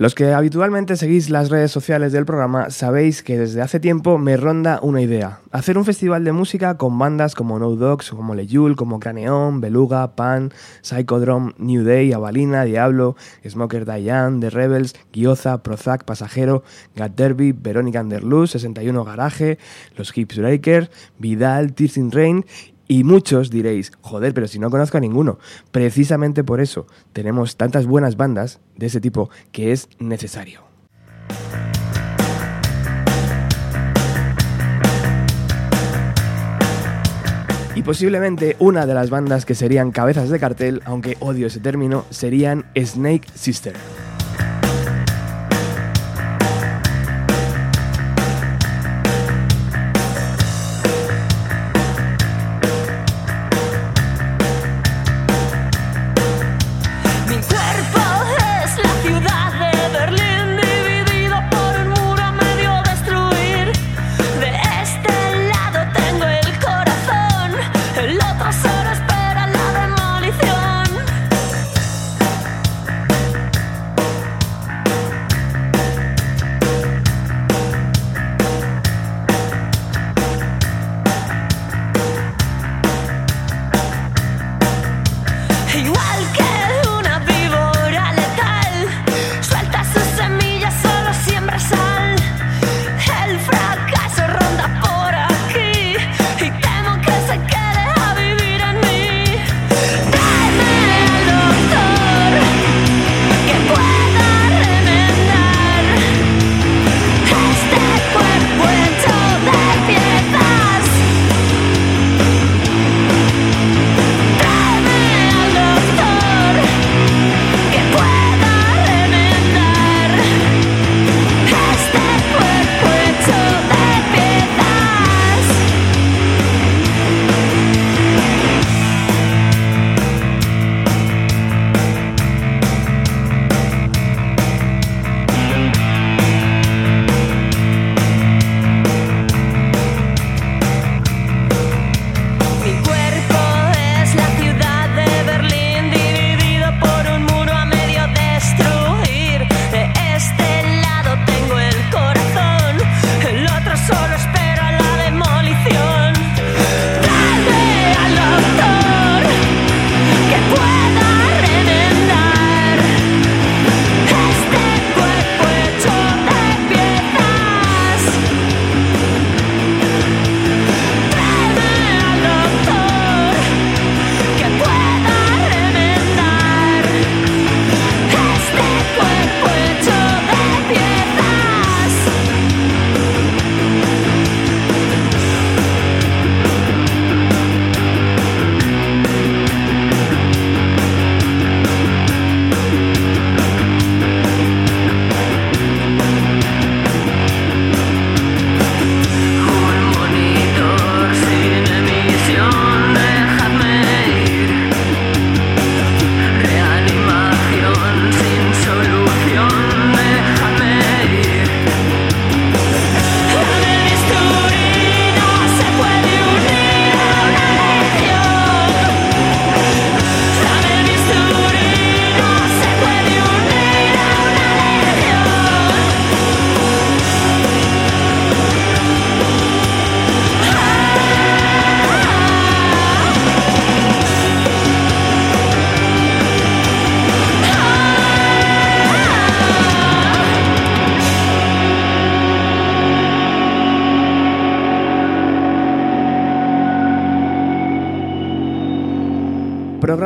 Los que habitualmente seguís las redes sociales del programa sabéis que desde hace tiempo me ronda una idea. Hacer un festival de música con bandas como No Dogs, como Leyul, como Craneón, Beluga, Pan, Psychodrome, New Day, Avalina, Diablo, Smoker Diane, The Rebels, Gioza, Prozac, Pasajero, Gat Derby, Verónica Underluz, 61 Garaje, Los Hips Breakers, Vidal, Tears in Rain y muchos diréis, joder, pero si no conozco a ninguno. Precisamente por eso tenemos tantas buenas bandas de ese tipo que es necesario. Y posiblemente una de las bandas que serían cabezas de cartel, aunque odio ese término, serían Snake Sister.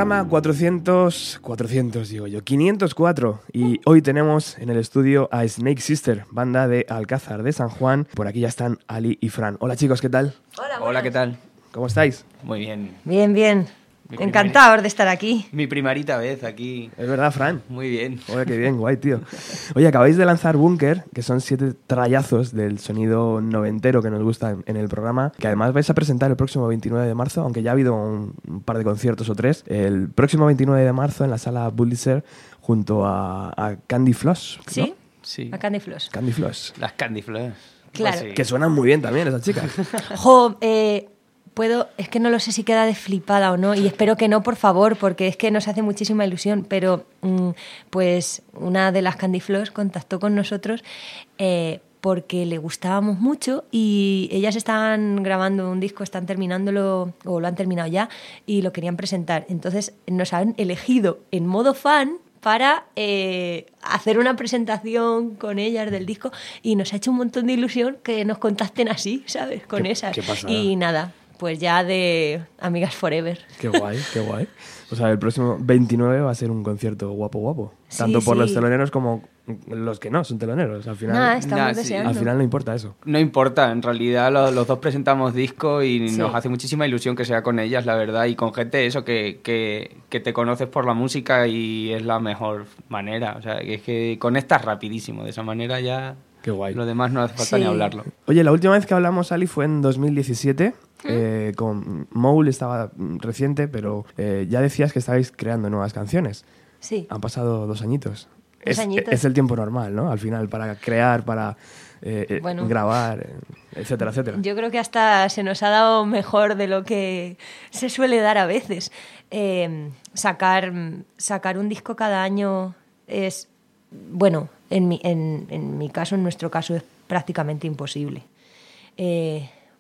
Programa 400, 400 digo yo, 504 y hoy tenemos en el estudio a Snake Sister, banda de Alcázar de San Juan. Por aquí ya están Ali y Fran. Hola chicos, ¿qué tal? Hola, Hola ¿qué tal? ¿Cómo estáis? Muy bien. Bien, bien. Encantado de estar aquí. Mi primerita vez aquí. Es verdad, Fran. Muy bien. Oye, qué bien, guay, tío. Oye, acabáis de lanzar Bunker, que son siete trayazos del sonido noventero que nos gusta en el programa, que además vais a presentar el próximo 29 de marzo, aunque ya ha habido un, par de conciertos o tres. El próximo 29 de marzo en la sala Bullitzer junto a, Candy Floss. ¿Sí? Sí. A Candy Floss. Candy Floss. Las Candy Floss. Claro. Que suenan muy bien también esas chicas. jo, eh, puedo, es que no lo sé si queda desflipada o no, y espero que no, por favor, porque es que nos hace muchísima ilusión, pero mm, pues una de las Candy Floss contactó con nosotros eh, porque le gustábamos mucho y ellas estaban grabando un disco, están terminándolo, o lo han terminado ya, y lo querían presentar. Entonces nos han elegido en modo fan para eh, hacer una presentación con ellas del disco y nos ha hecho un montón de ilusión que nos contacten así, ¿sabes? Con esas. y nada, pues ya de Amigas Forever. Qué guay, qué guay. O sea, el próximo 29 va a ser un concierto guapo, guapo. Tanto por los teloneros como los que no son teloneros. Al final, al final no importa eso. No importa, en realidad los, dos presentamos disco y nos hace muchísima ilusión que sea con ellas, la verdad, y con gente eso que, que, que, te conoces por la música y es la mejor manera. O sea, que es que conectas rapidísimo, de esa manera ya... Qué guay. Lo demás no hace falta ni hablarlo. Oye, la última vez que hablamos, Ali, fue en 2017. Eh, con Mole estaba reciente, pero eh, ya decías que estabais creando nuevas canciones. Sí. Han pasado dos añitos. es, es, el tiempo normal, ¿no? Al final, para crear, para eh, grabar, etcétera, etcétera. Yo creo que hasta se nos ha dado mejor de lo que se suele dar a veces. sacar, sacar un disco cada año es, bueno, en mi, en, en mi caso, en nuestro caso, es prácticamente imposible.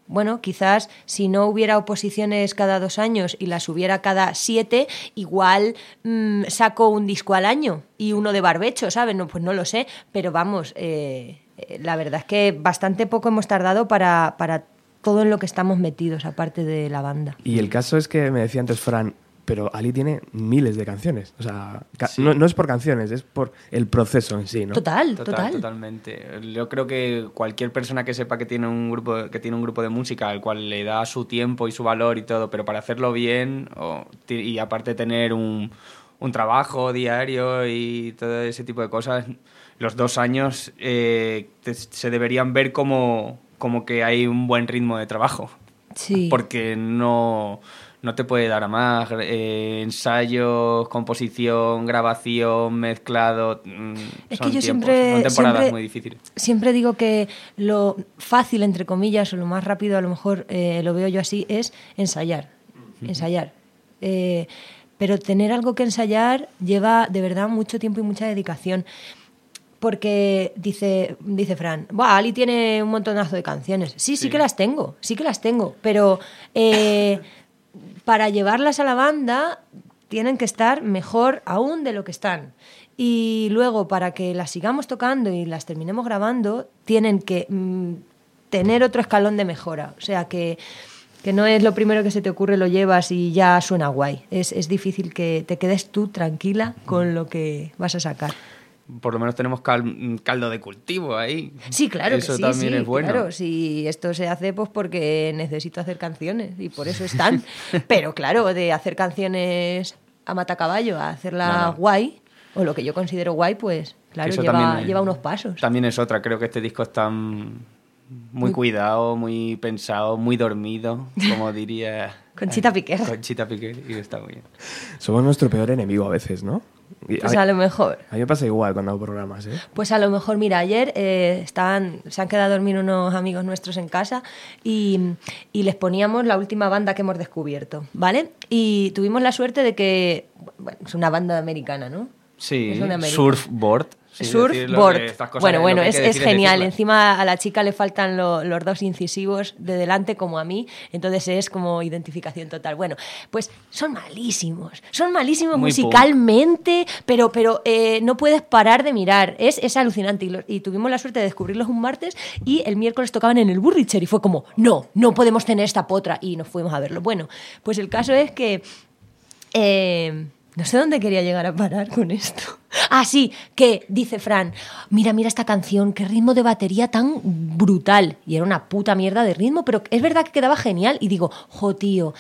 Bueno, quizás si no hubiera oposiciones cada dos años y las hubiera cada siete, igual mm, saco un disco al año y uno de barbecho, ¿sabes? No, pues no lo sé, pero vamos, eh, eh, la verdad es que bastante poco hemos tardado para, para todo en lo que estamos metidos, aparte de la banda. Y el caso es que me decía antes Fran, pero Ali tiene miles de canciones. O sea, no, es por canciones, es por el proceso en sí, ¿no? Total, total, Totalmente. Yo creo que cualquier persona que sepa que tiene un grupo, que tiene un grupo de música al cual le da su tiempo y su valor y todo, pero para hacerlo bien y aparte tener un, un, trabajo diario y todo ese tipo de cosas, los dos años eh, se deberían ver como, como que hay un buen ritmo de trabajo. Sí. Porque no no te puede dar a más. Eh, ensayos, composición, grabación, mezclado. Mm, es que yo siempre. Son temporadas muy difíciles. Siempre digo que lo fácil, entre comillas, o lo más rápido, a lo mejor eh, lo veo yo así, es ensayar. Ensayar. Eh, pero tener algo que ensayar lleva de verdad mucho tiempo y mucha dedicación porque dice, dice Fran, Ali tiene un montonazo de canciones. Sí, sí, que las tengo, sí que las tengo, pero para llevarlas a la banda tienen que estar mejor aún de lo que están. Y luego, para que las sigamos tocando y las terminemos grabando, tienen que mm, tener otro escalón de mejora. O sea, que, que, no es lo primero que se te ocurre, lo llevas y ya suena guay. Es, es difícil que te quedes tú tranquila con lo que vas a sacar por lo menos tenemos caldo de cultivo ahí. Sí, claro. Eso sí, también es bueno. Claro, si esto se hace pues porque necesito hacer canciones y por eso están. Pero claro, de hacer canciones a matacaballo a hacerla guay, o lo que yo considero guay, pues claro, lleva, lleva unos pasos. También es otra, creo que este disco está muy cuidado, muy pensado, muy dormido, como diría... Conchita Piquer. Conchita Piquer, y está muy bien. Somos nuestro peor enemigo a veces, ¿no? Pues a, lo mejor. A mí me pasa igual cuando hago programas, ¿eh? Pues a lo mejor, mira, ayer eh, estaban, se han quedado a dormir unos amigos nuestros en casa y, y, les poníamos la última banda que hemos descubierto, ¿vale? Y tuvimos la suerte de que, bueno, es una banda americana, ¿no? Sí, Surfboard. Surfboard. Bueno, bueno, es, es genial. Encima a la chica le faltan los dos incisivos de delante como a mí, entonces es como identificación total. Bueno, pues son malísimos, son malísimos musicalmente, pero, pero eh, no puedes parar de mirar. Es, es alucinante. Y, tuvimos la suerte de descubrirlos un martes y el miércoles tocaban en el Burricher y fue como, no, no podemos tener esta potra. Y nos fuimos a verlo. Bueno, pues el caso es que... Eh, no sé dónde quería llegar a parar con esto. Ah, sí, que dice Fran, mira, mira esta canción, qué ritmo de batería tan brutal. Y era una puta mierda de ritmo, pero es verdad que quedaba genial. Y digo, jo, tío,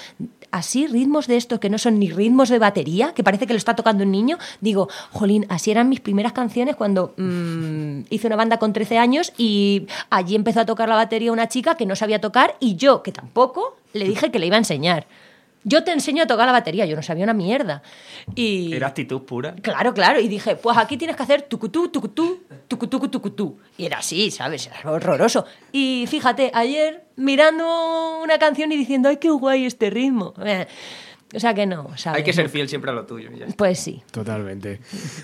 así ritmos de estos que no son ni ritmos de batería, que parece que lo está tocando un niño, digo, jolín, así eran mis primeras canciones cuando mm, hice una banda con 13 años y allí empezó a tocar la batería una chica que no sabía tocar y yo, que tampoco, le dije que le iba a enseñar. Yo te enseño a tocar la batería, yo no sabía una mierda. Y... Era actitud pura. Claro, claro, y dije, pues aquí tienes que hacer tucutú, tucutú, tucutú, tucutú. Y era así, ¿sabes? Era horroroso. Y fíjate, ayer mirando una canción y diciendo, ay, qué guay este ritmo. O sea que no, Hay que ser fiel siempre a lo tuyo. Pues sí. Totalmente.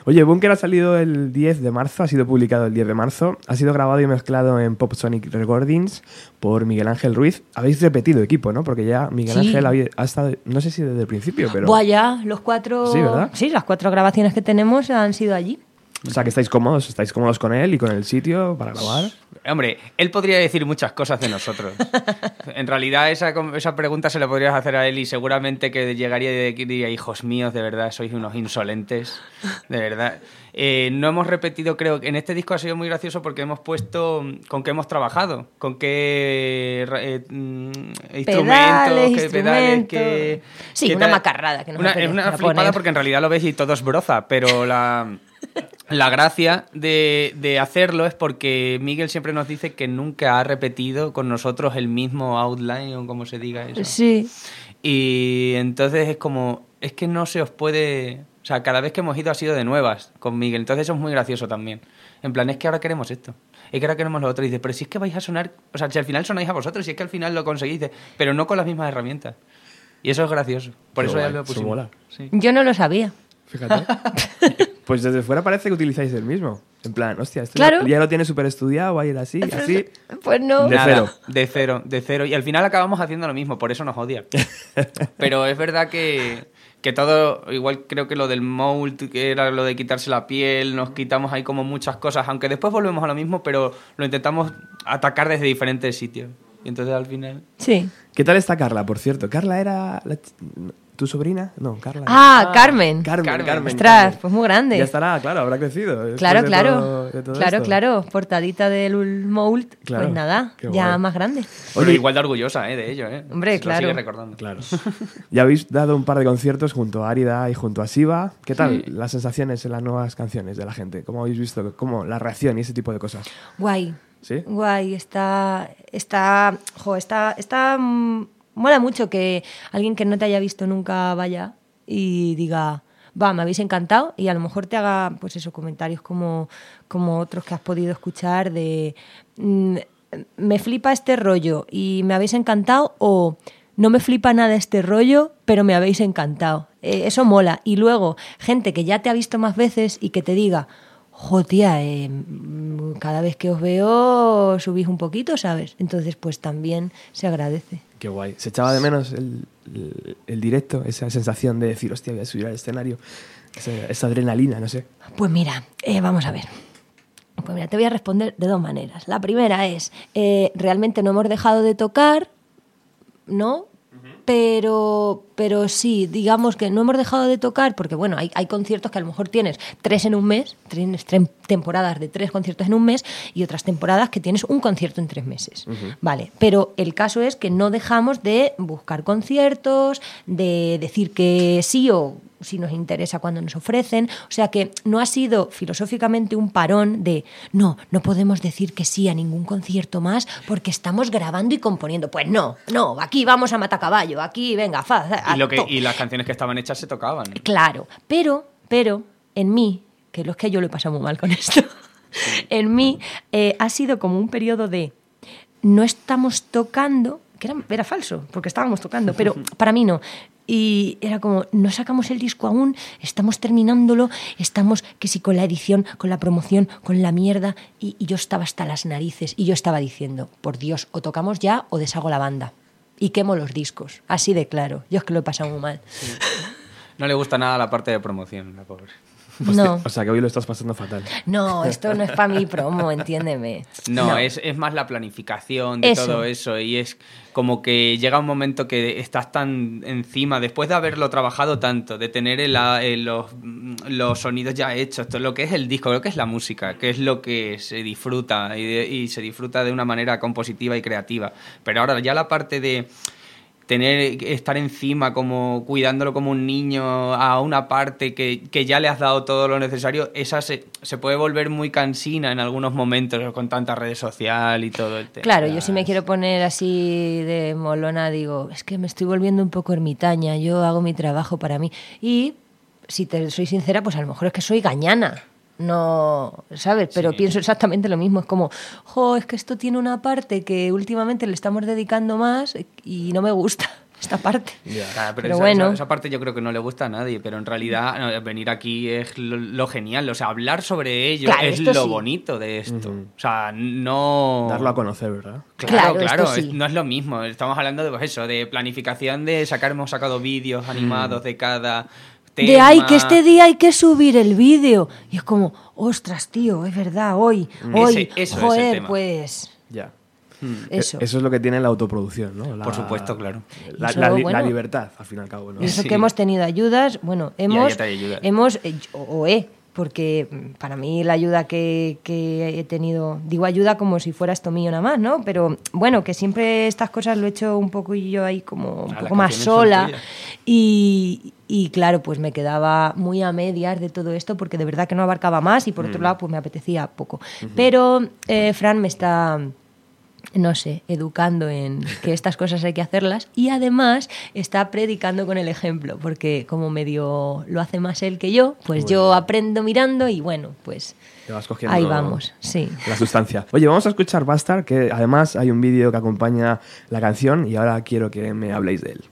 Oye, Bunker ha salido el 10 de marzo, ha sido publicado el 10 de marzo, ha sido grabado y mezclado en Pop Sonic Recordings por Miguel Ángel Ruiz. Habéis repetido equipo, ¿no? Porque ya Miguel Ángel ha estado, no sé si desde el principio, pero... Buah, ya, los cuatro... Sí, ¿verdad? Sí, las cuatro grabaciones que tenemos han sido allí. O sea, que estáis cómodos, estáis cómodos con él y con el sitio para grabar. Hombre, él podría decir muchas cosas de nosotros. en realidad, esa, esa pregunta se la podrías hacer a él y seguramente que llegaría y diría, hijos míos, de verdad, sois unos insolentes. De verdad. Eh, no hemos repetido, creo que en este disco ha sido muy gracioso porque hemos puesto con qué hemos trabajado, con qué eh, mm, instrumentos, qué pedales, qué. Sí, una macarrada. Que no una, es una flipada porque en realidad lo ves y todo es broza, pero la. La gracia de, hacerlo es porque Miguel siempre nos dice que nunca ha repetido con nosotros el mismo outline o como se diga eso. Sí. Y entonces es como, es que no se os puede... O sea, cada vez que hemos ido ha sido de nuevas con Miguel. Entonces eso es muy gracioso también. En plan, es que ahora queremos esto. Es que ahora queremos lo otro. Y dice, pero si es que vais a sonar... O sea, si al final sonáis a vosotros, si es que al final lo conseguís, pero no con las mismas herramientas. Y eso es gracioso. Por eso ya lo pusimos. Yo no lo sabía. Fíjate. pues desde fuera parece que utilizáis el mismo. En plan, hostia, esto ya, lo tiene súper estudiado, va a ir así, así. Pues no. De cero. De cero, de cero. Y al final acabamos haciendo lo mismo, por eso nos odia. Pero es verdad que, que todo, igual creo que lo del mold, que era lo de quitarse la piel, nos quitamos ahí como muchas cosas, aunque después volvemos a lo mismo, pero lo intentamos atacar desde diferentes sitios. Y entonces al final... Sí. ¿Qué tal está Carla, por cierto? Carla era... ¿Tu sobrina? No, Carla. Ah, ah Carmen. Carmen, Carmen. Ostras, pues muy grande. Ya estará, claro, habrá crecido. Claro, claro. claro, claro. Portadita del Mold, pues nada, ya más grande. Oye, igual de orgullosa ¿eh? de ello, ¿eh? Hombre, claro. sigue recordando. Claro. ya habéis dado un par de conciertos junto a Árida y junto a Siva. ¿Qué tal las sensaciones en las nuevas canciones de la gente? ¿Cómo habéis visto? ¿Cómo la reacción y ese tipo de cosas? Guay. ¿Sí? Guay, está. Está. Jo, está. Está mm, mola mucho que alguien que no te haya visto nunca vaya y diga, va, me habéis encantado y a lo mejor te haga, pues esos comentarios como, como otros que has podido escuchar de, mm, me flipa este rollo y me habéis encantado o no me flipa nada este rollo, pero me habéis encantado. Eh, eso mola. Y luego, gente que ya te ha visto más veces y que te diga, jo, tía, eh, cada vez que os veo subís un poquito, ¿sabes? Entonces, pues también se agradece. Qué guay. Se echaba de menos el, el, directo, esa sensación de decir, hostia, voy a subir al escenario, esa, adrenalina, no sé. Pues mira, eh, vamos a ver. Pues mira, te voy a responder de dos maneras. La primera es, eh, realmente no hemos dejado de tocar, ¿no? Pero, pero sí, digamos que no hemos dejado de tocar, porque bueno, hay, hay conciertos que a lo mejor tienes tres en un mes, tienes tres temporadas de tres conciertos en un mes y otras temporadas que tienes un concierto en tres meses. Vale, pero el caso es que no dejamos de buscar conciertos, de decir que sí o si nos interesa cuando nos ofrecen. O sea que no ha sido filosóficamente un parón de no, no podemos decir que sí a ningún concierto más porque estamos grabando y componiendo. Pues no, no, aquí vamos a matacaballo, aquí venga, fa, y, lo que, y las canciones que estaban hechas se tocaban. Claro, pero, pero en mí, que lo es que yo lo he pasado muy mal con esto, en mí eh, ha sido como un periodo de no estamos tocando, que era, era, falso, porque estábamos tocando, pero para mí no y era como, no sacamos el disco aún, estamos terminándolo, estamos que si con la edición, con la promoción, con la mierda, y, yo estaba hasta las narices y yo estaba diciendo, por Dios, o tocamos ya o deshago la banda y quemo los discos, así de claro, yo es que lo he pasado muy mal. No le gusta nada la parte de promoción, la pobre. No. O sea, que hoy lo estás pasando fatal. No, esto no es para mi promo, entiéndeme. No, Es, es, más la planificación de todo eso. Y es como que llega un momento que estás tan encima, después de haberlo trabajado tanto, de tener los, los, sonidos ya hechos, todo lo que es el disco, lo que es la música, que es lo que se disfruta y, y se disfruta de una manera compositiva y creativa. Pero ahora ya la parte de tener estar encima como cuidándolo como un niño a una parte que, ya le has dado todo lo necesario, esa se, se, puede volver muy cansina en algunos momentos con tanta redes social y todo el tema. Claro, yo si me quiero poner así de molona digo, es que me estoy volviendo un poco ermitaña, yo hago mi trabajo para mí y si te soy sincera, pues a lo mejor es que soy gañana no, ¿sabes? Pero pienso exactamente lo mismo. Es como, jo, es que esto tiene una parte que últimamente le estamos dedicando más y no me gusta esta parte. pero, esa, bueno. Esa, parte yo creo que no le gusta a nadie, pero en realidad venir aquí es lo, genial. O sea, hablar sobre ello es lo bonito de esto. O sea, no... Darlo a conocer, ¿verdad? Claro, claro, no es lo mismo. Estamos hablando de pues eso, de planificación, de sacar, hemos sacado vídeos animados de cada de ay, que este día hay que subir el vídeo. Y es como, ostras, tío, es verdad, hoy, mm. hoy, joder, pues... Ya. Hmm. Eso. Eso es lo que tiene la autoproducción, ¿no? Por supuesto, claro. La, libertad, al fin y al cabo. ¿no? Eso que hemos tenido ayudas, bueno, hemos, hemos eh, o he porque mm, para mí la ayuda que, he tenido, digo ayuda como si fuera esto mío nada más, ¿no? Pero bueno, que siempre estas cosas lo he hecho un poco y yo ahí como un poco más sola y, y, claro, pues me quedaba muy a medias de todo esto porque de verdad que no abarcaba más y por otro mm. lado pues me apetecía poco. Pero eh, Fran me está no sé, educando en que estas cosas hay que hacerlas y además está predicando con el ejemplo, porque como medio lo hace más él que yo, pues yo aprendo mirando y bueno, pues ahí vamos, sí. La sustancia. Oye, vamos a escuchar Bastard, que además hay un vídeo que acompaña la canción y ahora quiero que me habléis de él.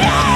Yeah!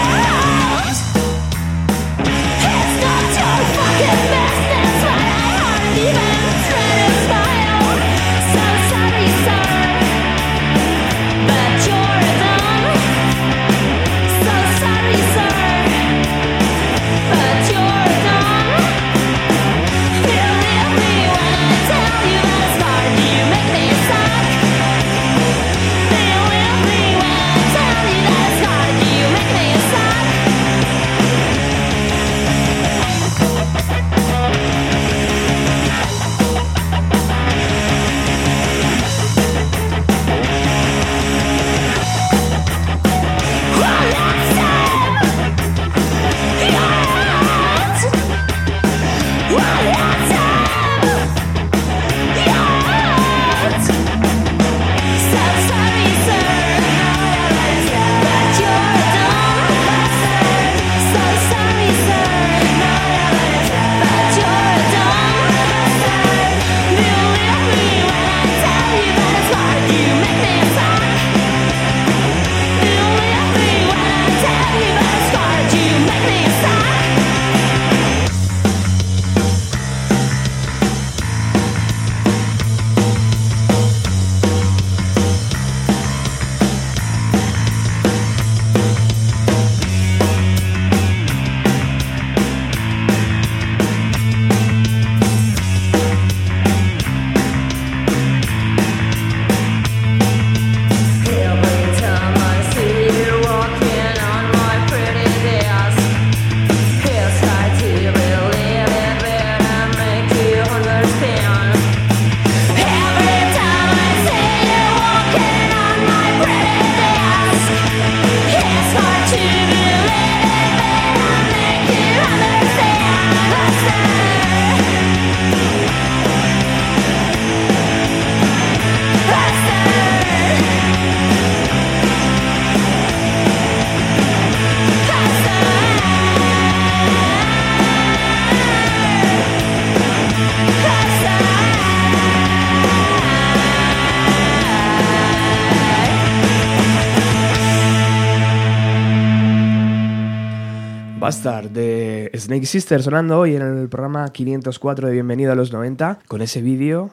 De Snake Sister sonando hoy en el programa 504 de Bienvenido a los 90 con ese vídeo,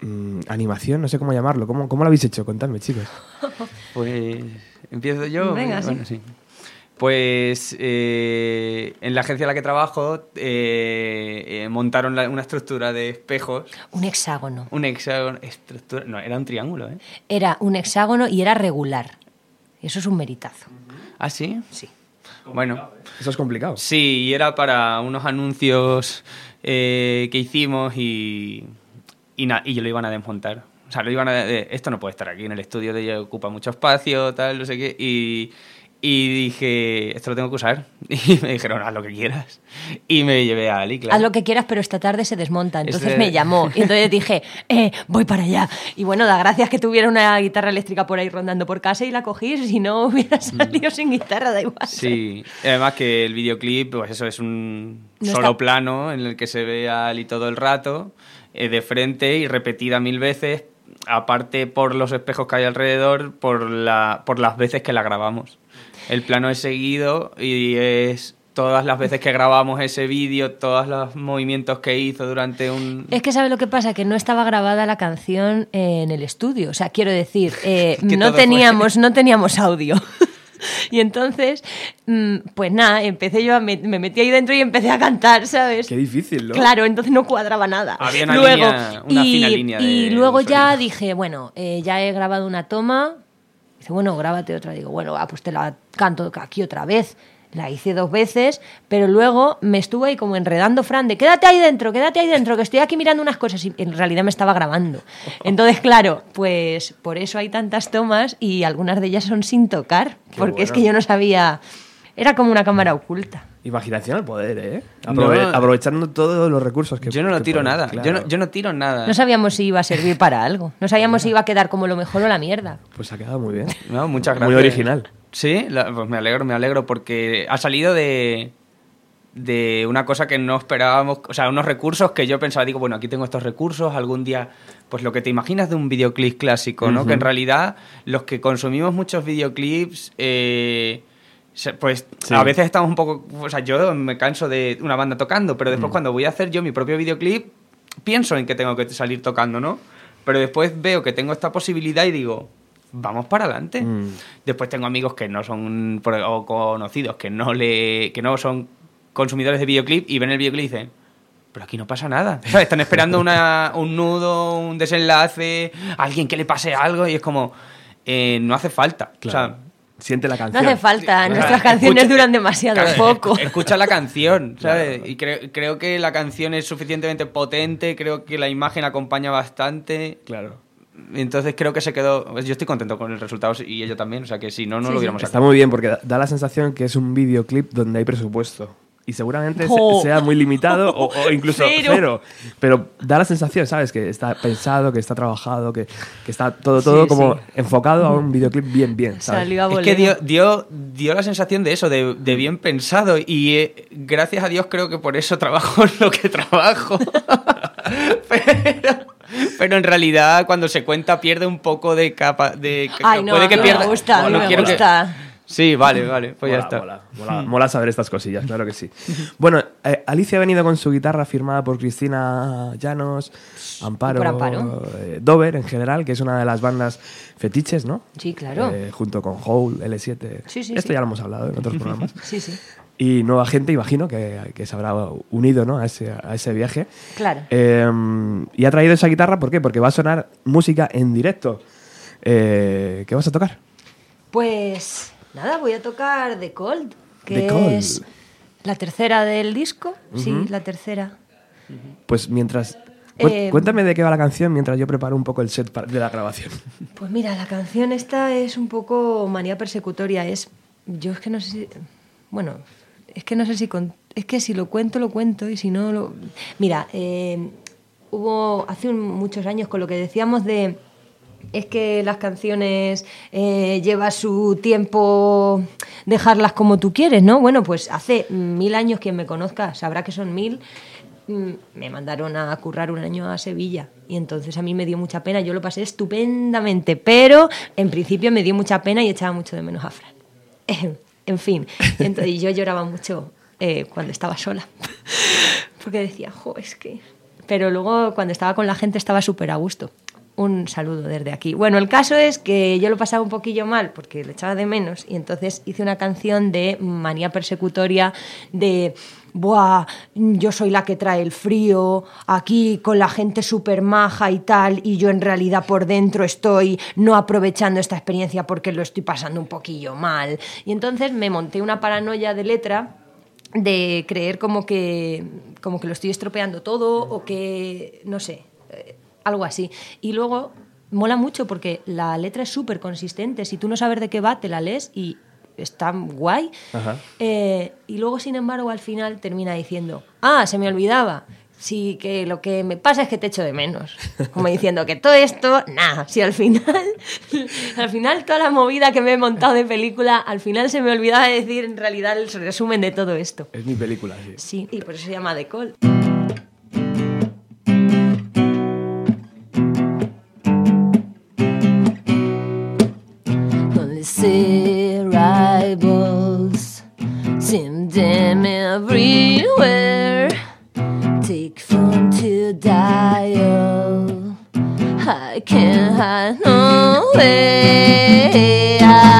mm, animación, no sé cómo llamarlo. ¿Cómo, ¿Cómo, lo habéis hecho? Contadme, chicos. Pues empiezo yo. Venga, sí. Pues eh, en la agencia en la que trabajo eh, eh, montaron una estructura de espejos. Un hexágono. Un hexágono. Estructura, no, era un triángulo, ¿eh? Era un hexágono y era regular. Eso es un meritazo. ¿Ah, sí? Sí. Bueno. Eso es complicado. Sí, y era para unos anuncios eh, que hicimos y, y, y lo iban a desmontar. O O sea, lo iban a... esto no puede estar aquí en el estudio de ella, ocupa mucho espacio, tal, no sé qué. Y, y dije, esto lo tengo que usar. Y me dijeron, haz lo que quieras. Y me llevé a Ali, Haz lo que quieras, pero esta tarde se desmonta. Entonces me llamó. Y entonces dije, eh, voy para allá. Y bueno, da gracias que tuviera una guitarra eléctrica por ahí rondando por casa y la cogí. Si no hubiera mm. salido sin guitarra, da igual. Sí, además que el videoclip, pues eso es un solo plano en el que se ve a Ali todo el rato, eh, de frente y repetida mil veces. Aparte por los espejos que hay alrededor, por, la, por las veces que la grabamos. El plano es seguido y es todas las veces que grabamos ese vídeo, todos los movimientos que hizo durante un... Es que ¿sabe lo que pasa? Que no estaba grabada la canción en el estudio. O sea, quiero decir, eh, no, teníamos, no teníamos audio. y entonces, mm, pues nada, empecé yo, a me, metí ahí dentro y empecé a cantar, ¿sabes? Qué difícil, ¿no? Claro, entonces no cuadraba nada. Había una, luego, una y, fina línea Y luego ya dije, bueno, eh, ya he grabado una toma, Dice, bueno, grábate otra. Digo, bueno, ah, pues te la canto aquí otra vez. La hice dos veces, pero luego me estuve ahí como enredando Fran de quédate ahí dentro, quédate ahí dentro, que estoy aquí mirando unas cosas y en realidad me estaba grabando. Entonces, claro, pues por eso hay tantas tomas y algunas de ellas son sin tocar, porque es que yo no sabía, era como una cámara oculta. Imaginación al poder, ¿eh? aprovechando todos los recursos que Yo no lo tiro nada. Yo, no, yo, no, tiro nada. No sabíamos si iba a servir para algo. No sabíamos si iba a quedar como lo mejor o la mierda. Pues ha quedado muy bien. No, muchas gracias. Muy original. Sí, pues me alegro, me alegro porque ha salido de, de una cosa que no esperábamos, o sea, unos recursos que yo pensaba, digo, bueno, aquí tengo estos recursos, algún día, pues lo que te imaginas de un videoclip clásico, ¿no? Que en realidad los que consumimos muchos videoclips... Eh, pues a veces estamos un poco. O sea, yo me canso de una banda tocando, pero después mm. cuando voy a hacer yo mi propio videoclip, pienso en que tengo que salir tocando, ¿no? Pero después veo que tengo esta posibilidad y digo, vamos para adelante. Mm. Después tengo amigos que no son. o conocidos que no, le, que no son consumidores de videoclip y ven el videoclip y dicen. Pero aquí no pasa nada. Están esperando una, un nudo, un desenlace, alguien que le pase algo y es como, eh, no hace falta. O sea, siente la canción. No hace falta, nuestras canciones duran demasiado poco. Escucha la canción, ¿sabes? Y creo, que la canción es suficientemente potente, creo que la imagen acompaña bastante. Claro. Entonces creo que se quedó. Pues yo estoy contento con el resultado y ello también. O sea que si no, no lo hubiéramos Está muy bien porque da la sensación que es un videoclip donde hay presupuesto y seguramente oh. sea muy limitado o, incluso cero. Pero da la sensación, ¿sabes? Que está pensado, que está trabajado, que, que está todo, todo como enfocado a un videoclip bien, bien. ¿sabes? es que dio, dio, dio, la sensación de eso, de, de bien pensado. Y eh, gracias a Dios creo que por eso trabajo lo que trabajo. pero, pero, en realidad cuando se cuenta pierde un poco de capa. De, Ay, no, puede que pierda, me gusta, no, me gusta. Sí, vale, vale, pues ya está. Mola, mola, saber estas cosillas, claro que sí. Bueno, eh, Alicia ha venido con su guitarra firmada por Cristina Llanos, Amparo, eh, Dover en general, que es una de las bandas fetiches, ¿no? Sí, claro. Eh, junto con Hole, L7. Sí, sí, Esto ya lo hemos hablado en otros programas. sí, sí. Y nueva gente, imagino, que, que se habrá unido ¿no? a, ese, a ese viaje. Claro. y ha traído esa guitarra, ¿por qué? Porque va a sonar música en directo. ¿Qué vas a tocar? Pues Nada, voy a tocar The Cold, que es la tercera del disco. Sí, la tercera. Pues mientras eh, Cuéntame de qué va la canción mientras yo preparo un poco el set de la grabación. Pues mira, la canción esta es un poco manía persecutoria. Es, yo es que no sé si, bueno, es que no sé si, es que si lo cuento lo cuento y si no lo, mira, eh, hubo hace muchos años con lo que decíamos de es que las canciones eh, lleva su tiempo dejarlas como tú quieres, ¿no? Bueno, pues hace mil años quien me conozca sabrá que son mil. Mm, me mandaron a currar un año a Sevilla y entonces a mí me dio mucha pena, yo lo pasé estupendamente, pero en principio me dio mucha pena y echaba mucho de menos a Fran. en fin, entonces yo lloraba mucho eh, cuando estaba sola, porque decía, jo, es que... Pero luego cuando estaba con la gente estaba súper a gusto un saludo desde aquí. Bueno, el caso es que yo lo pasaba un poquillo mal porque le echaba de menos y entonces hice una canción de manía persecutoria de Buah, yo soy la que trae el frío, aquí con la gente súper maja y tal, y yo en realidad por dentro estoy no aprovechando esta experiencia porque lo estoy pasando un poquillo mal. Y entonces me monté una paranoia de letra de creer como que, como que lo estoy estropeando todo o que, no sé, algo así. Y luego mola mucho porque la letra es súper consistente. Si tú no sabes de qué va, te la lees y está guay. Eh, y luego, sin embargo, al final termina diciendo, ah, se me olvidaba. Sí, que lo que me pasa es que te echo de menos. Como diciendo que todo esto, nada, si al final, al final toda la movida que me he montado de película, al final se me olvidaba de decir en realidad el resumen de todo esto. Es mi película, sí. Sí, y por eso se llama The Call. Dim everywhere. Take phone to dial. I can't hide no way. I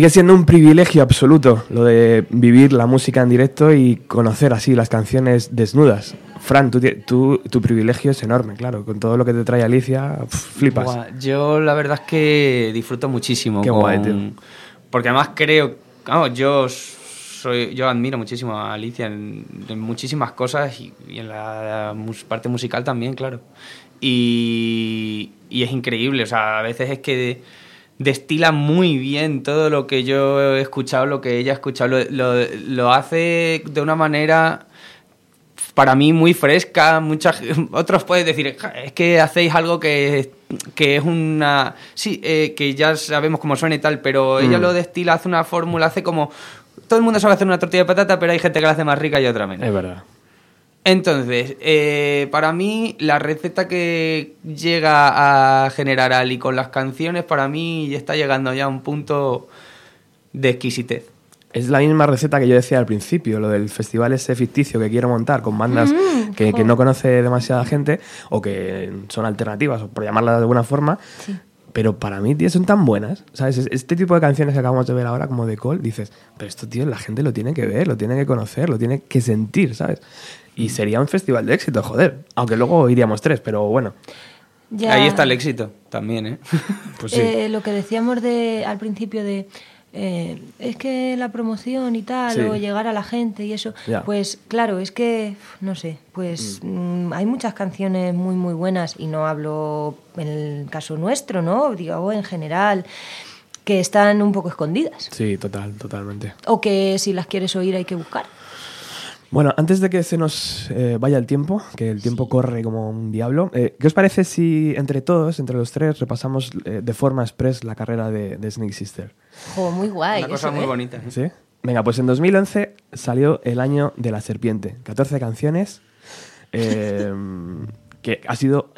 Sigue siendo un privilegio absoluto lo de vivir la música en directo y conocer así las canciones desnudas. Fran, tu, tu privilegio es enorme, claro. Con todo lo que te trae Alicia, flipas. yo la verdad es que disfruto muchísimo. Qué guay, Porque además creo, vamos, yo soy, yo admiro muchísimo a Alicia en, muchísimas cosas y, en la, parte musical también, claro. Y, y es increíble, o sea, a veces es que destila muy bien todo lo que yo he escuchado, lo que ella ha escuchado. Lo, lo, hace de una manera para mí muy fresca. Muchas, otros pueden decir, es que hacéis algo que, que es una... Sí, eh, que ya sabemos cómo suena y tal, pero ella mm. lo destila, hace una fórmula, hace como... Todo el mundo sabe hacer una tortilla de patata, pero hay gente que la hace más rica y otra menos. Es verdad. Entonces, eh, para mí, la receta que llega a generar Ali con las canciones, para mí está llegando ya a un punto de exquisitez. Es la misma receta que yo decía al principio, lo del festival ese ficticio que quiero montar con bandas mm, que, no conoce demasiada gente o que son alternativas, por llamarlas de alguna forma. Pero para mí, tío, son tan buenas. ¿Sabes? Este tipo de canciones que acabamos de ver ahora, como de Cole, dices, pero esto, tío, la gente lo tiene que ver, lo tiene que conocer, lo tiene que sentir, ¿sabes? Y sería un festival de éxito, joder. Aunque luego iríamos tres, pero bueno. Ahí está el éxito también, ¿eh? Pues sí. Eh, lo que decíamos de, al principio de... Eh, es que la promoción y tal, o llegar a la gente y eso, pues claro, es que, no sé, pues mm. Mm, hay muchas canciones muy, muy buenas y no hablo en el caso nuestro, ¿no? Digo, en general, que están un poco escondidas. Sí, total, totalmente. O que si las quieres oír hay que buscar. Bueno, antes de que se nos eh, vaya el tiempo, que el tiempo corre como un diablo, eh, ¿qué os parece si entre todos, entre los tres, repasamos eh, de forma express la carrera de, Snake Sister? Oh, muy guay. Una cosa muy bonita. ¿Sí? Venga, pues en 2011 salió El Año de la Serpiente. 14 canciones. que ha sido,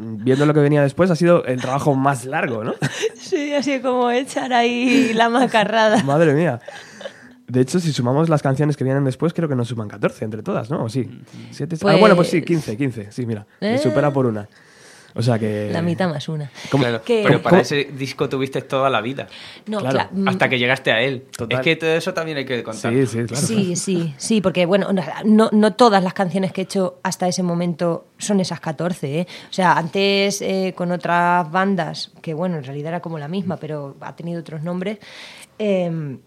viendo lo que venía después, ha sido el trabajo más largo, ¿no? Sí, así como echar ahí la macarrada. Madre mía. De hecho, si sumamos las canciones que vienen después, creo que nos suman 14 entre todas, ¿no? ¿O sí? ¿Siete? Ah, bueno, pues sí, 15, 15. Sí, mira. Me supera por una. O sea que. La mitad más una. pero para ese disco tuviste toda la vida. No, claro. Hasta que llegaste a él. Es que todo eso también hay que contar. Sí, sí, claro. Sí, sí, sí, porque bueno, no, no todas las canciones que he hecho hasta ese momento son esas 14. ¿eh? O sea, antes eh, con otras bandas, que bueno, en realidad era como la misma, pero ha tenido otros nombres. Eh,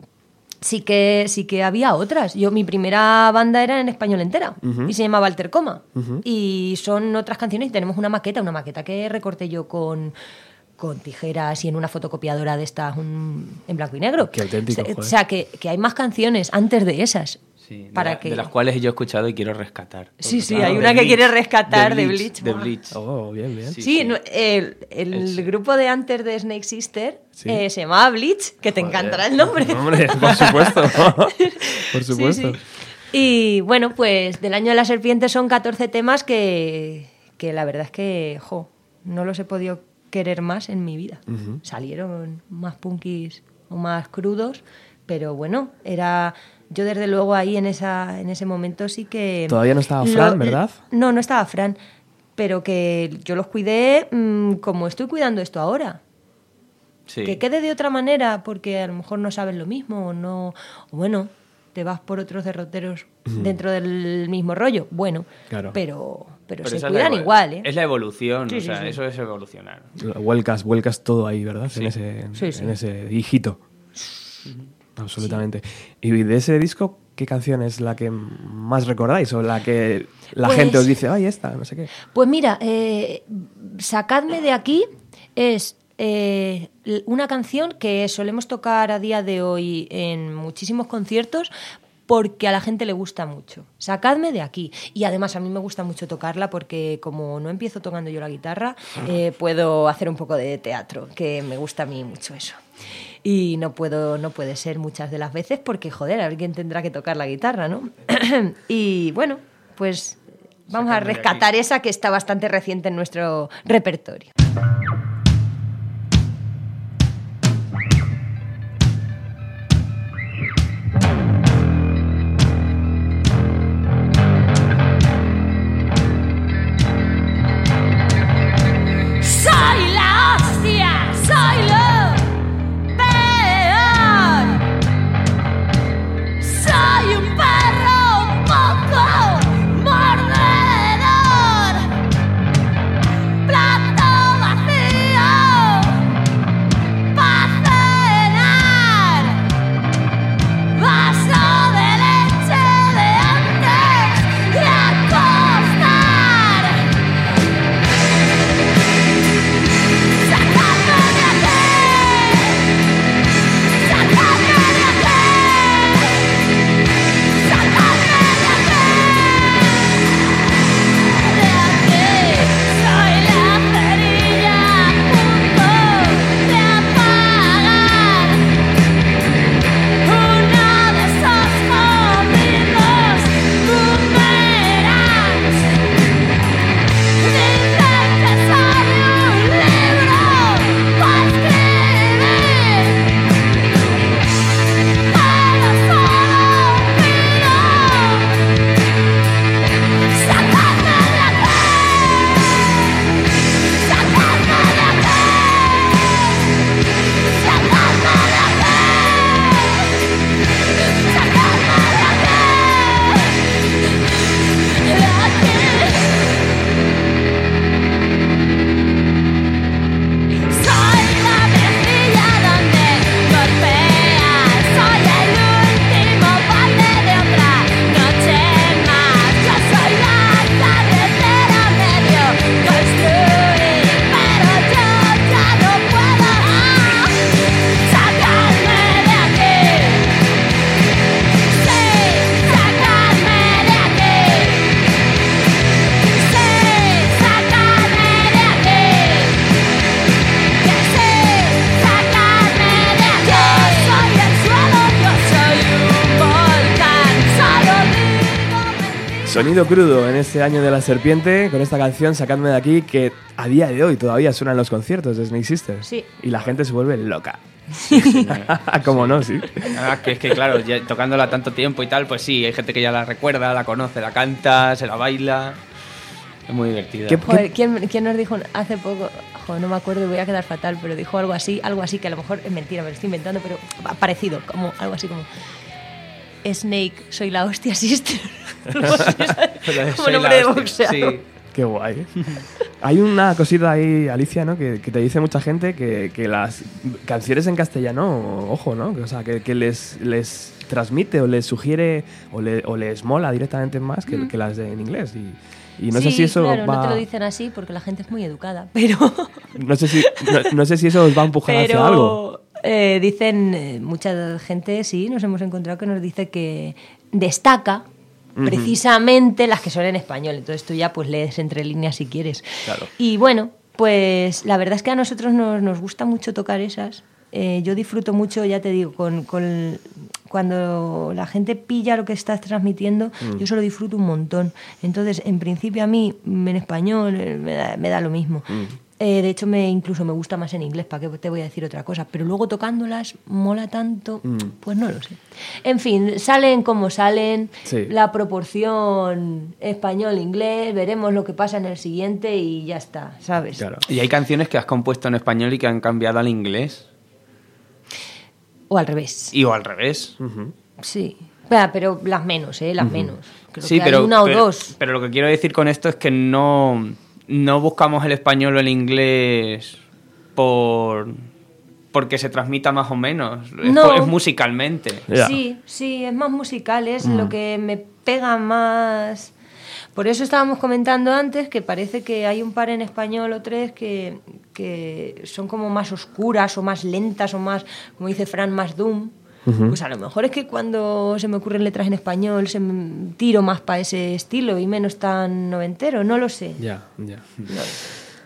sí que, sí que había otras. Yo, mi primera banda era en español entera y se llamaba Altercoma. Y son otras canciones y tenemos una maqueta, una maqueta que recorté yo con, con tijeras y en una fotocopiadora de estas en blanco y negro. Qué auténtico. O sea, que, que, hay más canciones antes de esas de, para que... de, las cuales yo he escuchado y quiero rescatar. Sí, sí, hay una que quiere rescatar de Bleach. De Bleach. Oh, bien, bien. Sí, el, el grupo de antes de Snake Sister eh, se llamaba Bleach, que te encantará el nombre. Hombre, por supuesto. por supuesto. Y bueno, pues del año de la serpiente son 14 temas que, que la verdad es que, jo, no los he podido querer más en mi vida. Salieron más punkis o más crudos, pero bueno, era yo desde luego ahí en, esa, en ese momento sí que... Todavía no estaba Fran, ¿verdad? No, no estaba Fran, pero que yo los cuidé mm, como estoy cuidando esto ahora. Sí. Que quede de otra manera porque a lo mejor no saben lo mismo o no... bueno, te vas por otros derroteros dentro del mismo rollo. Bueno, claro. pero, pero, se cuidan igual. ¿eh? Es la evolución, o sea, eso es evolucionar. Vuelcas, vuelcas todo ahí, ¿verdad? En, ese, en ese hijito. Absolutamente. Y de ese disco, ¿qué canción es la que más recordáis o la que la pues gente os dice, ay, esta, no sé qué? Pues mira, eh, Sacadme de aquí es eh, una canción que solemos tocar a día de hoy en muchísimos conciertos porque a la gente le gusta mucho. Sacadme de aquí. Y además a mí me gusta mucho tocarla porque como no empiezo tocando yo la guitarra, eh, puedo hacer un poco de teatro, que me gusta a mí mucho eso. Y no puedo no puede ser muchas de las veces porque joder alguien tendrá que tocar la guitarra no y bueno pues vamos a rescatar esa que está bastante reciente en nuestro repertorio Sonido crudo en este año de la serpiente, con esta canción Sacadme de aquí, que a día de hoy todavía suena en los conciertos de Snake Sisters. Sí. Y la gente se vuelve loca. Como no, sí. que es que, claro, tocándola tanto tiempo y tal, pues sí, hay gente que ya la recuerda, la conoce, la canta, se la baila. Es muy divertida. ¿quién, ¿quién, nos dijo hace poco? no me acuerdo y voy a quedar fatal, pero dijo algo así, algo así que a lo mejor es mentira, me lo estoy inventando, pero parecido, como algo así como Snake, soy la hostia sister. como nombre de boxeador. Qué guay. Hay una cosita ahí, Alicia, ¿no? Que, te dice mucha gente que, que, las canciones en castellano, ojo, ¿no? Que, o sea, que, les, les transmite o les sugiere o, o les mola directamente más que, mm. las de en inglés. Y, y no sé si eso claro, va... no te lo dicen así porque la gente es muy educada, pero... no, sé si, no, sé si eso os va a empujar hacia algo. Eh, dicen, eh, mucha gente, sí, nos hemos encontrado que nos dice que destaca precisamente las que son en español. Entonces tú ya pues lees entre líneas si quieres. Y bueno, pues la verdad es que a nosotros nos, nos gusta mucho tocar esas. Eh, yo disfruto mucho, ya te digo, con, con, cuando la gente pilla lo que estás transmitiendo, mm. yo solo disfruto un montón. Entonces, en principio a mí, en español, me da, lo mismo. Mm. Eh, de hecho, me incluso me gusta más en inglés, ¿para qué te voy a decir otra cosa? Pero luego tocándolas mola tanto, mm. pues no lo sé. En fin, salen como salen, la proporción español-inglés, veremos lo que pasa en el siguiente y ya está, ¿sabes? ¿Y hay canciones que has compuesto en español y que han cambiado al inglés? O al revés. Y o al revés. Sí. Pero las menos, ¿eh? Las menos. sí, pero, una o dos. Pero lo que quiero decir con esto es que no no buscamos el español o el inglés por porque se transmita más o menos. No. Es, musicalmente. Sí, sí, es más musical, es lo mm. que me pega más. Por eso estábamos comentando antes que parece que hay un par en español o tres que, que son como más oscuras o más lentas o más, como dice Fran, más doom. Pues a lo mejor es que cuando se me ocurren letras en español se tiro más para ese estilo y menos tan noventero, no lo sé. Ya, ya.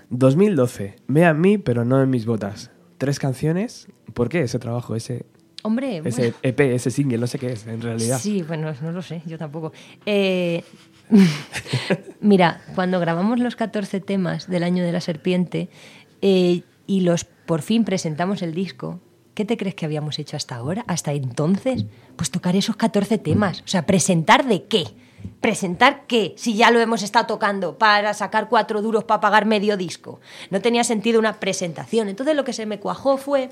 2012, ve a mí pero no en mis botas. Tres canciones, ¿por qué ese trabajo, ese Hombre, ese EP, ese single, no sé qué es en realidad. Sí, bueno, no lo sé, yo tampoco. Eh, mira, cuando grabamos los 14 temas del año de la serpiente eh, y los por fin presentamos el disco, ¿Qué te crees que habíamos hecho hasta ahora? ¿Hasta entonces? Pues tocar esos 14 temas. O sea, ¿presentar de qué? ¿Presentar qué? Si ya lo hemos estado tocando para sacar cuatro duros para pagar medio disco. No tenía sentido una presentación. Entonces lo que se me cuajó fue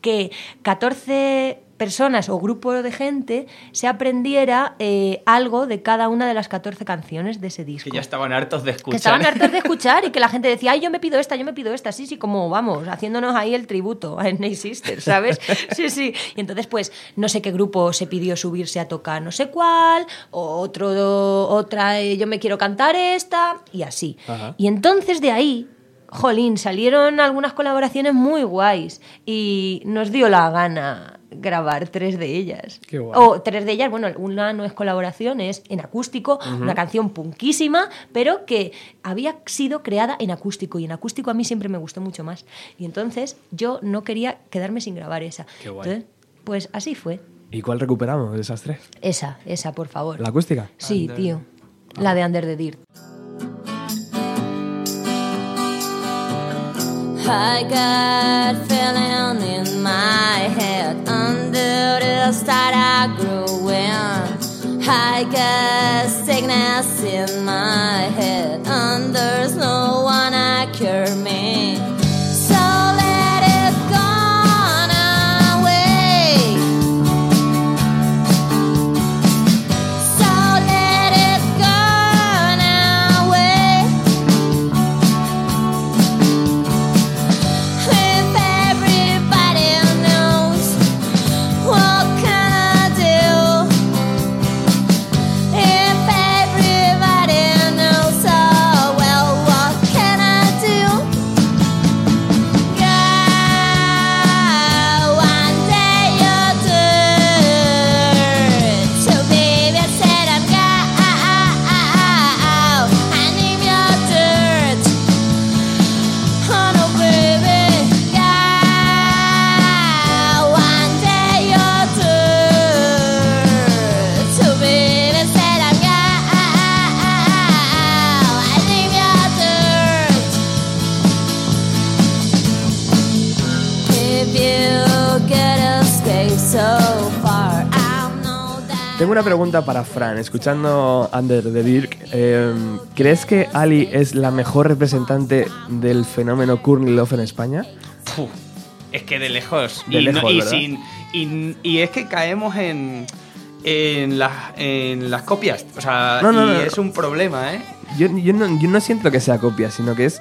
que 14 personas o grupo de gente se aprendiera eh, algo de cada una de las 14 canciones de ese disco. Que ya estaban hartos de escuchar. Que estaban hartos de escuchar y que la gente decía, ay, yo me pido esta, yo me pido esta. Sí, sí, como vamos, haciéndonos ahí el tributo a Snake Sisters, ¿sabes? Sí, sí. Y entonces, pues, no sé qué grupo se pidió subirse a tocar no sé cuál, o otro, otra, eh, yo me quiero cantar esta, y así. Y entonces de ahí jolín, salieron algunas colaboraciones muy guays y nos dio la gana grabar tres de ellas. Qué guay. O tres de ellas, bueno, una no es colaboración, es en acústico, una canción punkísima, pero que había sido creada en acústico y en acústico a mí siempre me gustó mucho más. Y entonces yo no quería quedarme sin grabar esa. Qué guay. pues así fue. ¿Y cuál recuperamos de esas tres? Esa, esa, por favor. ¿La acústica? Sí, tío. La de Under the Dirt. I got feeling in my head under the start I grew in. I got sickness in my head and there's no one I cure me. Una pregunta para Fran. Escuchando Under the Dirk, em, ¿crees que Ali es la mejor representante del fenómeno Courtney Love en España? es que de lejos. y, y, es que caemos en, en, las, en las copias. O sea, y es un problema, ¿eh? Yo, yo, no, yo no siento que sea copia, sino que es...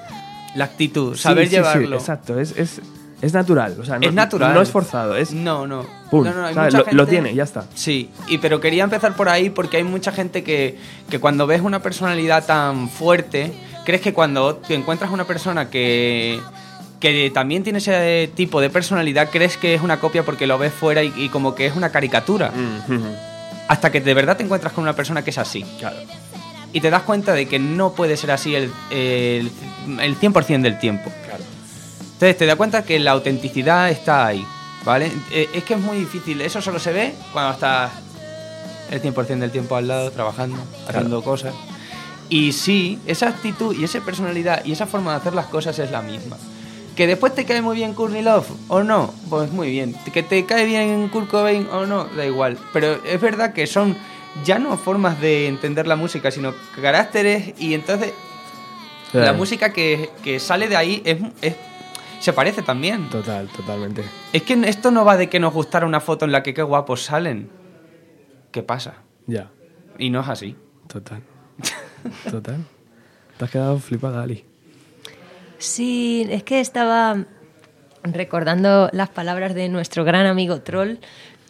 La actitud, saber llevarlo. exacto, es, es es natural, o sea, no, es natural. No es forzado, es. No, no. no, no lo, tiene, ya está. Sí, y pero quería empezar por ahí porque hay mucha gente que, que cuando ves una personalidad tan fuerte, crees que cuando te encuentras una persona que, que también tiene ese tipo de personalidad, crees que es una copia porque lo ves fuera y, como que es una caricatura. Mm, Hasta que de verdad te encuentras con una persona que es así. Claro. Y te das cuenta de que no puede ser así el, el, el 100% del tiempo. Entonces te das cuenta que la autenticidad está ahí, ¿vale? Eh, es que es muy difícil, eso solo se ve cuando estás el 100% del tiempo al lado, trabajando, haciendo cosas. Y sí, esa actitud y esa personalidad y esa forma de hacer las cosas es la misma. Que después te cae muy bien Love o no, pues muy bien. Que te cae bien Kurt Cobain o no, da igual. Pero es verdad que son ya no formas de entender la música, sino caracteres y entonces la música que, que, sale de ahí es, es se parece también. Total, totalmente. Es que esto no va de que nos gustara una foto en la que qué guapos salen. ¿Qué pasa? Ya. Y no es así. Total. Total. Te has quedado flipada, Ali. Sí, es que estaba recordando las palabras de nuestro gran amigo Troll,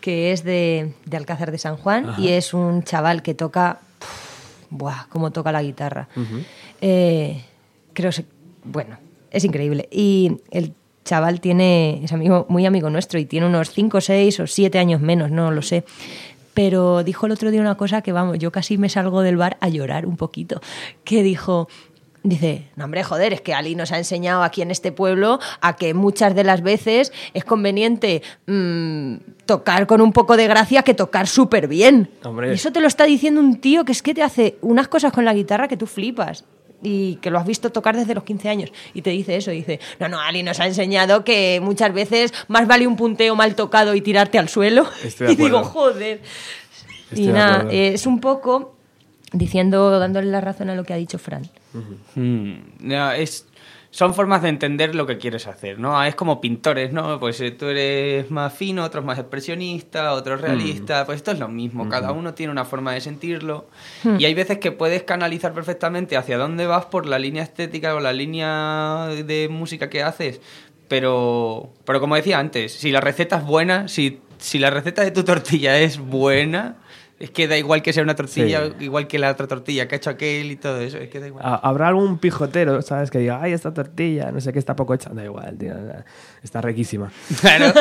que es de, Alcázar de San Juan y es un chaval que toca. buah, cómo toca la guitarra. Eh, creo que. Bueno, es increíble. Y el chaval tiene, es amigo, muy amigo nuestro y tiene unos 5, 6 o 7 años menos, no lo sé. Pero dijo el otro día una cosa que, vamos, yo casi me salgo del bar a llorar un poquito. Que dijo, Dice, no hombre, joder, es que Ali nos ha enseñado aquí en este pueblo a que muchas de las veces es conveniente mm, tocar con un poco de gracia que tocar súper bien. Y eso te lo está diciendo un tío que es que te hace unas cosas con la guitarra que tú flipas y que lo has visto tocar desde los 15 años y te dice eso, dice, no, no, Ali nos ha enseñado que muchas veces más vale un punteo mal tocado y tirarte al suelo. y digo, joder. y nada, es un poco diciendo, dándole la razón a lo que ha dicho Fran. Hmm. es son formas de entender lo que quieres hacer, ¿no? Es como pintores, ¿no? Pues eh, tú eres más fino, otros más expresionista, otros mm. realista, pues esto es lo mismo, cada uno tiene una forma de sentirlo hmm. y hay veces que puedes canalizar perfectamente hacia dónde vas por la línea estética o la línea de música que haces, pero, pero como decía antes, si la receta es buena, si, si la receta de tu tortilla es buena, es que da igual que sea una tortilla, igual que la otra tortilla que ha hecho aquel y todo eso. Es que da igual. Habrá algún pijotero, ¿sabes? Que diga, ay, esta tortilla, no sé qué, está poco hecha. Da igual, tío. Está riquísima. Claro.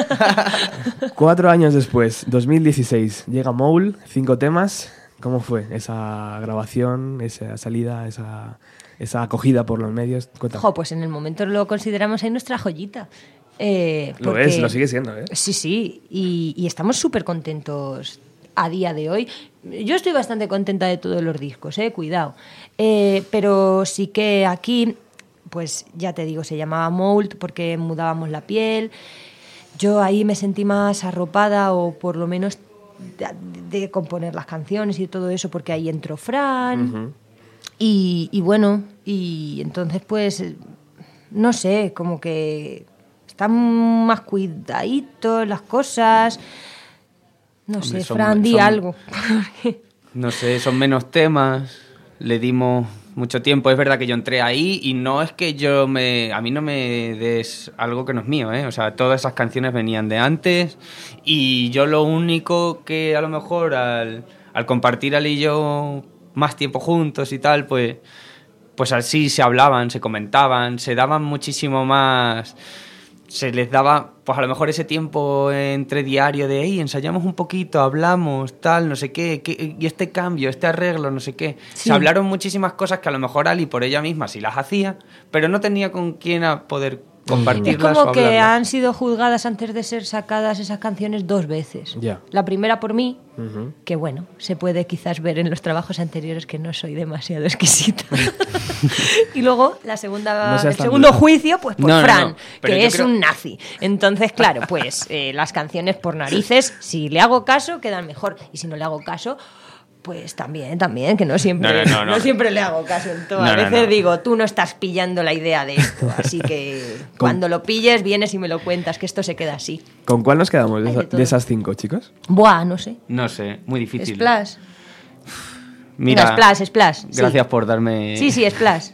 Cuatro años después, 2016, llega Moul, cinco temas. ¿Cómo fue esa grabación, esa salida, esa, esa acogida por los medios? Jo, pues en el momento lo consideramos ahí nuestra joyita. Eh, lo es, lo sigue siendo, ¿eh? Sí, sí, y, y estamos súper contentos a día de hoy. Yo estoy bastante contenta de todos los discos, eh, cuidado. Eh, pero sí que aquí, pues ya te digo, se llamaba Mold porque mudábamos la piel. Yo ahí me sentí más arropada o por lo menos de, componer las canciones y todo eso porque ahí entró Fran. y, y bueno, y entonces pues, no sé, como que están más cuidaditos las cosas. No sé, Fran, di algo. no sé, son menos temas, le dimos mucho tiempo. Es verdad que yo entré ahí y no es que yo me... A mí no me des algo que no es mío, ¿eh? O sea, todas esas canciones venían de antes y yo lo único que a lo mejor al, al compartir Ali y yo más tiempo juntos y tal, pues, pues así se hablaban, se comentaban, se daban muchísimo más se les daba, pues a lo mejor ese tiempo entre diario de, hey, ensayamos un poquito, hablamos, tal, no sé qué, y este cambio, este arreglo, no sé qué. Se hablaron muchísimas cosas que a lo mejor Ali por ella misma sí las hacía, pero no tenía con quién a poder compartirlas. Es como que han sido juzgadas antes de ser sacadas esas canciones dos veces. La primera por mí, que bueno, se puede quizás ver en los trabajos anteriores que no soy demasiado exquisita. y luego la segunda, el segundo juicio, pues por Fran, que es un nazi. Entonces, claro, pues eh, las canciones por narices, si le hago caso, quedan mejor. Y si no le hago caso, pues también, también, que no siempre, no, siempre le hago caso en todo. a veces digo, tú no estás pillando la idea de esto, así que cuando lo pilles vienes y me lo cuentas, que esto se queda así. ¿Con cuál nos quedamos de, esas cinco, chicos? Buah, no sé. No sé, muy difícil. Splash. Mira, Splash, Splash. Gracias por darme... Sí, sí, Splash.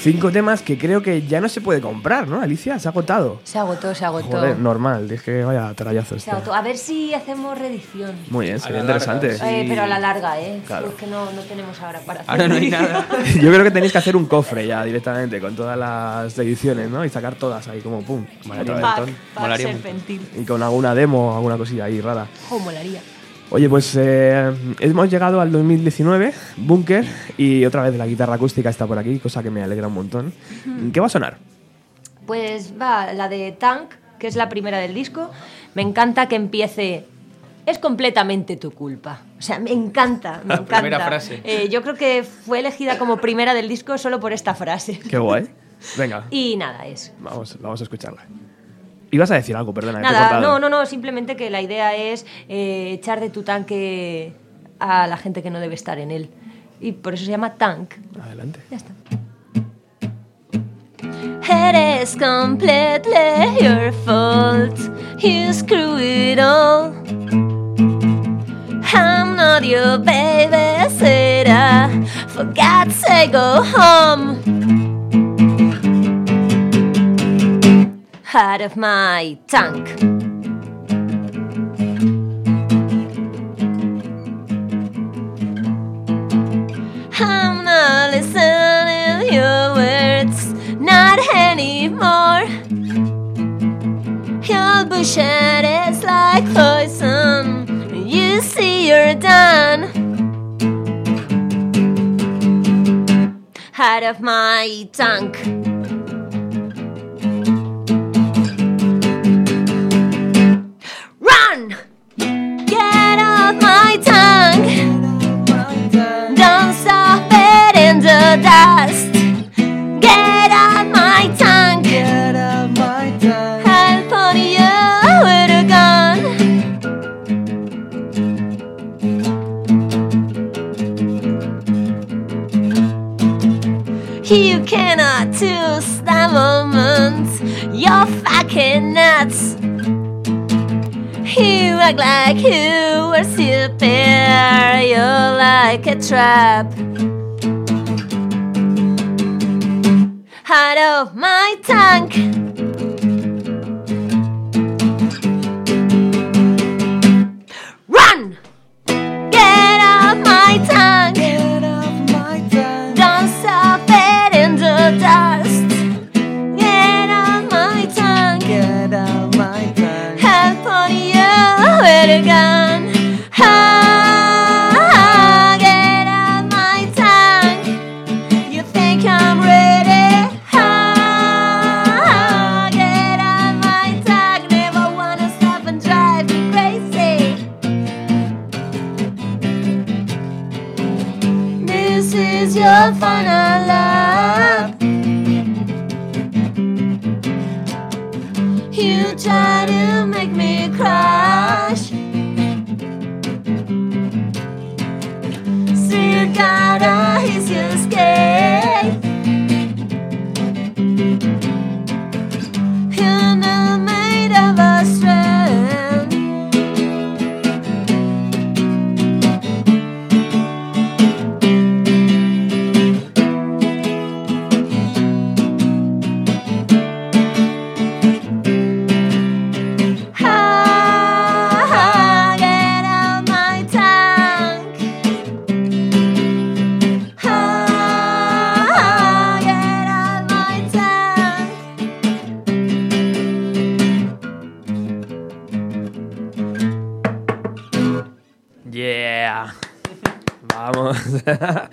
Cinco temas que creo que ya no se puede comprar, ¿no? Alicia, se ha agotado. Se agotó, se agotó. Joder, normal, dije vaya trayazo. Se agotó. A ver si hacemos reedición. Muy bien, sería interesante. Eh, pero a la larga, ¿eh? Claro. Porque no, no tenemos ahora para hacer. Ahora no hay nada. Yo creo que tenéis que hacer un cofre ya directamente con todas las ediciones, ¿no? Y sacar todas ahí como pum. Molaría, Y con alguna demo, alguna cosilla ahí rara. Oh, molaría. Oye, pues eh, hemos llegado al 2019, Bunker, y otra vez la guitarra acústica está por aquí, cosa que me alegra un montón. ¿Qué va a sonar? Pues va la de Tank, que es la primera del disco. Me encanta que empiece es completamente tu culpa. O sea, me encanta, me encanta. Primera frase. Eh, yo creo que fue elegida como primera del disco solo por esta frase. Qué guay. Venga. Y nada, es. Vamos, vamos a escucharla. Ibas a decir algo, perdona. Nada, no, no, no, simplemente que la idea es eh, echar de tu tanque a la gente que no debe estar en él. Y por eso se llama tank. Adelante. Ya está. Is completely your fault. You screw it all. I'm not your babysitter. For God's sake, go home. Out of my tank. I'm not listening to your words, not anymore. Your bullshit is like poison. You see, you're done. Out of my tank. Dust. Get out my tongue. Get out my tongue. I'll put you with a gun. You cannot choose the moment. You're fucking nuts. You act like you were super. You're like a trap. Out of my tank. I'll find our love. You try to make me crash. See, you gotta.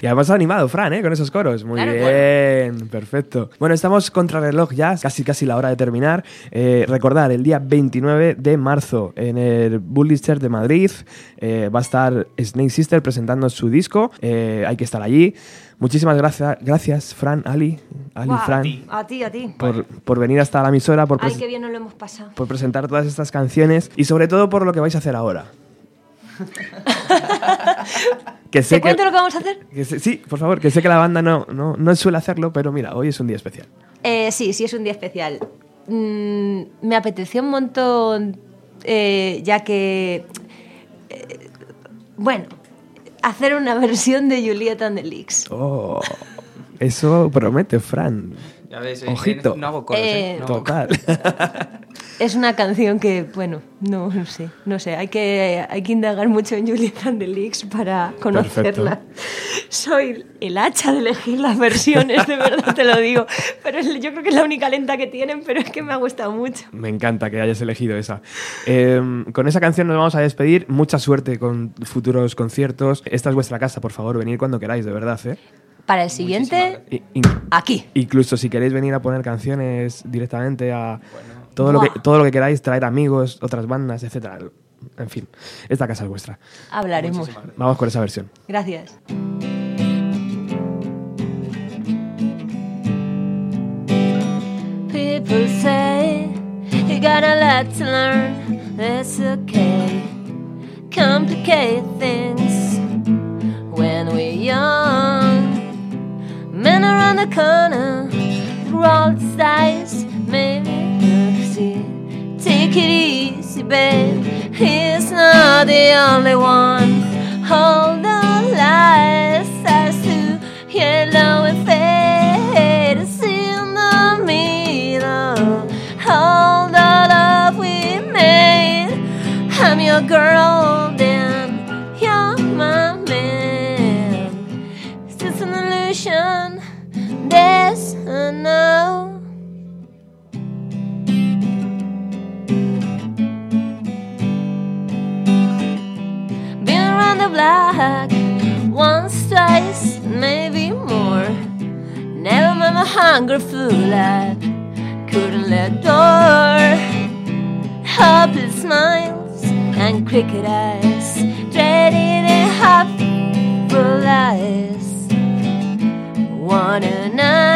Y además ha animado, Fran, ¿eh? con esos coros. Muy bien, perfecto. Bueno, estamos contra reloj ya, casi casi la hora de terminar. Eh, recordar, el día 29 de marzo en el Bullister de Madrid eh, va a estar Snake Sister presentando su disco. Eh, hay que estar allí. Muchísimas gracias, gracias Fran, Ali, Ali, Fran. A ti, a ti. Por, por, venir hasta la emisora, por, Ay, qué bien nos lo hemos pasado. por presentar todas estas canciones y sobre todo por lo que vais a hacer ahora. que sé ¿Te cuento lo que vamos a hacer? sí, por favor, que sé que la banda no, no, no, suele hacerlo, pero mira, hoy es un día especial. Eh, sí, sí, es un día especial. Mm, me apeteció un montón, eh, ya que. Eh, bueno, hacer una versión de Julieta and the Leaks. Oh, eso promete, Fran. Ya ves, Ojito. No hago coros, ¿eh? Total. Es una canción que, bueno, no, sé, no sé, hay que, hay que indagar mucho en Juliet and the Leaks para conocerla. Soy el hacha de elegir las versiones, de verdad te lo digo, pero yo creo que es la única lenta que tienen, pero es que me ha gustado mucho. Me encanta que hayas elegido esa. Em, con esa canción nos vamos a despedir, mucha suerte con futuros conciertos. Esta es vuestra casa, por favor, venid cuando queráis, de verdad, ¿eh? Para el siguiente, aquí. Incluso si queréis venir a poner canciones directamente a... Todo lo, que, todo lo que queráis, traer amigos, otras bandas, etcétera. En fin, esta casa es vuestra. Hablaremos. Vamos con esa versión. Gracias. People say you got a lot to learn. That's okay. Complicate things when we're young. Men around the corner, roll the dice, maybe Take it easy, babe. He's not the only one. Hold the lights starts to yellow and fade. It's in the middle. All the love we made. I'm your girl, then you're my man. It's an illusion. There's no. Black once, twice, maybe more. Never mind my hunger fool, I couldn't let door. Hopeless smiles and cricket eyes, dreaded and half full eyes. One a night,